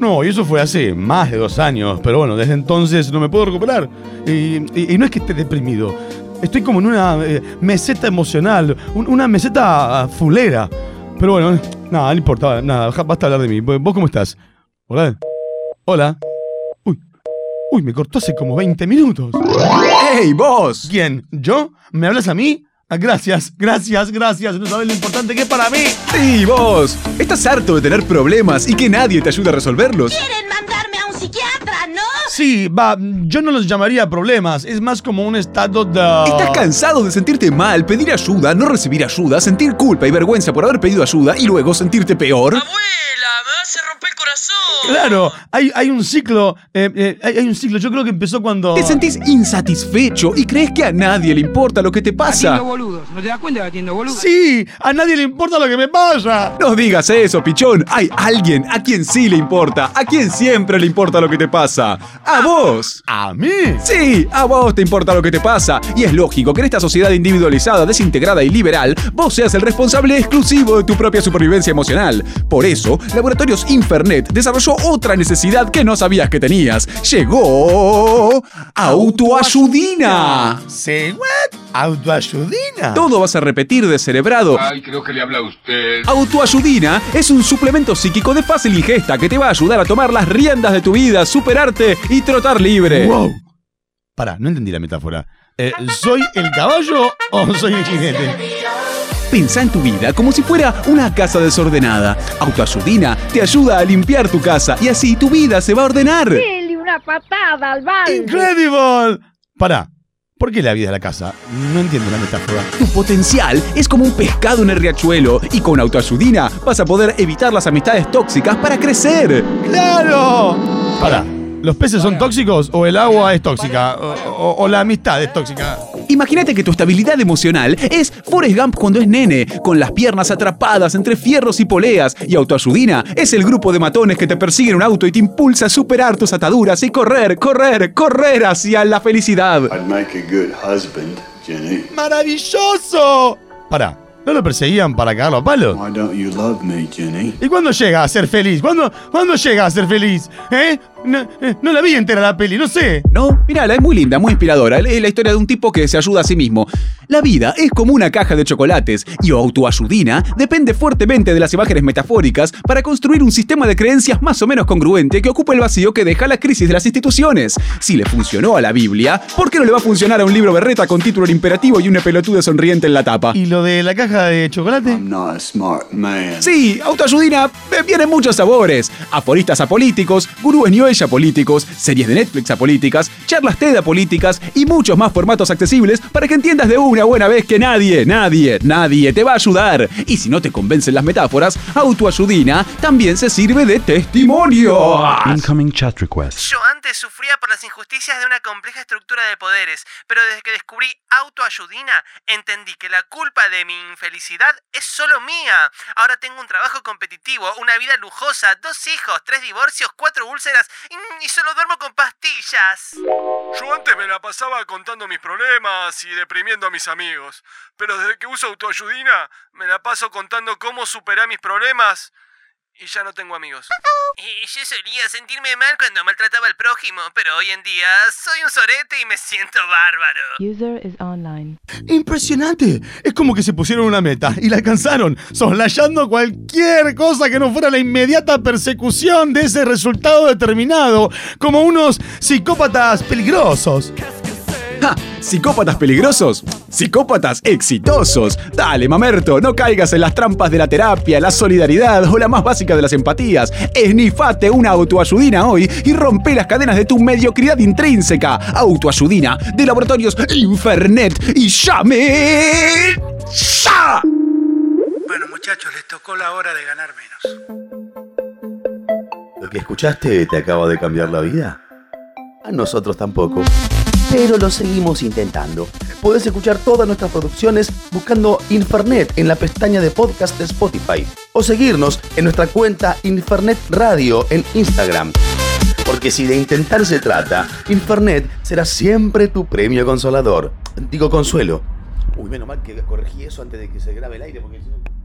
No, y eso fue hace más de dos años, pero bueno, desde entonces no me puedo recuperar. Y, y- y no es que esté deprimido, estoy como en una eh, meseta emocional, un- una meseta fulera. Pero bueno, nada, no importa, nada, basta hablar de mí. ¿Vos cómo estás? Hola. Hola. Uy, uy, me cortó hace como 20 minutos. ¡Ey, vos! ¿Quién? ¿Yo? ¿Me hablas a mí? Ah, gracias, gracias, gracias. No sabes lo importante que es para mí. ¡Sí, vos! ¿Estás harto de tener problemas y que nadie te ayude a resolverlos? quieren mandarme a un psiquiatra, ¿no? Sí, va, yo no los llamaría problemas, es más como un estado de... ¿Estás cansado de sentirte mal, pedir ayuda, no recibir ayuda, sentir culpa y vergüenza por haber pedido ayuda y luego sentirte peor? Abuela, corazón. Claro, hay, hay un ciclo, eh, eh, hay, hay un ciclo, yo creo que empezó cuando... Te sentís insatisfecho y crees que a nadie le importa lo que te pasa. Atiendo boludos. ¿No te das cuenta que atiendo boludos? Sí, a nadie le importa lo que me pasa. No digas eso, pichón. Hay alguien a quien sí le importa, a quien siempre le importa lo que te pasa. A vos. ¿A mí? Sí, a vos te importa lo que te pasa. Y es lógico que en esta sociedad individualizada, desintegrada y liberal, vos seas el responsable exclusivo de tu propia supervivencia emocional. Por eso, Laboratorios Desarrolló otra necesidad que no sabías que tenías. Llegó Autoayudina. ¿Sí? ¿What? ¿Autoayudina? Todo vas a repetir descerebrado. Ay, creo que le habla a usted. Autoayudina es un suplemento psíquico de fácil ingesta que te va a ayudar a tomar las riendas de tu vida, superarte y trotar libre. Wow. Pará, no entendí la metáfora. Eh, ¿Soy el caballo o soy el jinete? Pensá en tu vida como si fuera una casa desordenada. Autoayudina te ayuda a limpiar tu casa y así tu vida se va a ordenar. Dele una patada al balde. ¡Incredible! Pará, ¿por qué la vida de la casa? No entiendo la metáfora. Tu potencial es como un pescado en el riachuelo y con autoayudina vas a poder evitar las amistades tóxicas para crecer. ¡Claro! Pará, ¿los peces son tóxicos o el agua es tóxica? O, o- o la amistad es tóxica? Imagínate que tu estabilidad emocional es Forrest Gump cuando es nene, con las piernas atrapadas entre fierros y poleas, y Autoayudina es el grupo de matones que te persigue en un auto y te impulsa a superar tus ataduras y correr, correr, correr hacia la felicidad. I'd make a good husband, Jenny. ¡Maravilloso! Pará, ¿no lo perseguían para cagarlo a palos? Why don't you love me, Jenny? ¿Y cuándo llega a ser feliz? ¿Cuándo, ¿cuándo llega a ser feliz? ¿Eh? No, eh, no la vi entera la peli, no sé. ¿No? Mirala, es muy linda, muy inspiradora. Es la historia de un tipo que se ayuda a sí mismo. La vida es como una caja de chocolates y autoayudina depende fuertemente de las imágenes metafóricas para construir un sistema de creencias más o menos congruente que ocupa el vacío que deja la crisis de las instituciones. Si le funcionó a la Biblia, ¿por qué no le va a funcionar a un libro berreta con título en imperativo y una pelotuda sonriente en la tapa? ¿Y lo de la caja de chocolate? I'm not a smart man. Sí, autoayudina eh, viene en muchos sabores. Aforistas apolíticos, gurúes New Age apolíticos, series de Netflix apolíticas, charlas TED apolíticas y muchos más formatos accesibles para que entiendas de una buena vez que nadie, nadie, nadie te va a ayudar. Y si no te convencen las metáforas, autoayudina también se sirve de testimonio. Incoming chat request. Yo antes sufría por las injusticias de una compleja estructura de poderes, pero desde que descubrí autoayudina, entendí que la culpa de mi infelicidad es solo mía. Ahora tengo un trabajo competitivo, una vida lujosa, dos hijos, tres divorcios, cuatro úlceras y, y solo duermo con pastillas. Yo antes me la pasaba contando mis problemas y deprimiendo a mis amigos, pero desde que uso autoayudina me la paso contando cómo superé mis problemas y ya no tengo amigos. Y yo solía sentirme mal cuando maltrataba al prójimo, pero hoy en día soy un sorete y me siento bárbaro. User is online. Impresionante. Es como que se pusieron una meta y la alcanzaron, soslayando cualquier cosa que no fuera la inmediata persecución de ese resultado determinado, como unos psicópatas peligrosos. ¿Psicópatas peligrosos? ¡Psicópatas exitosos! Dale, mamerto, no caigas en las trampas de la terapia, la solidaridad o la más básica de las empatías. Esnifate una autoayudina hoy y rompe las cadenas de tu mediocridad intrínseca. Autoayudina de Laboratorios Infernet y llame. ¡Ya! Bueno, muchachos, les tocó la hora de ganar menos. ¿Lo que escuchaste te acaba de cambiar la vida? A nosotros tampoco. Pero lo seguimos intentando. Podés escuchar todas nuestras producciones buscando Infernet en la pestaña de podcast de Spotify. O seguirnos en nuestra cuenta Infernet Radio en Instagram. Porque si de intentar se trata, Infernet será siempre tu premio consolador. Digo consuelo. Uy, menos mal que corregí eso antes de que se grabe el aire porque si no...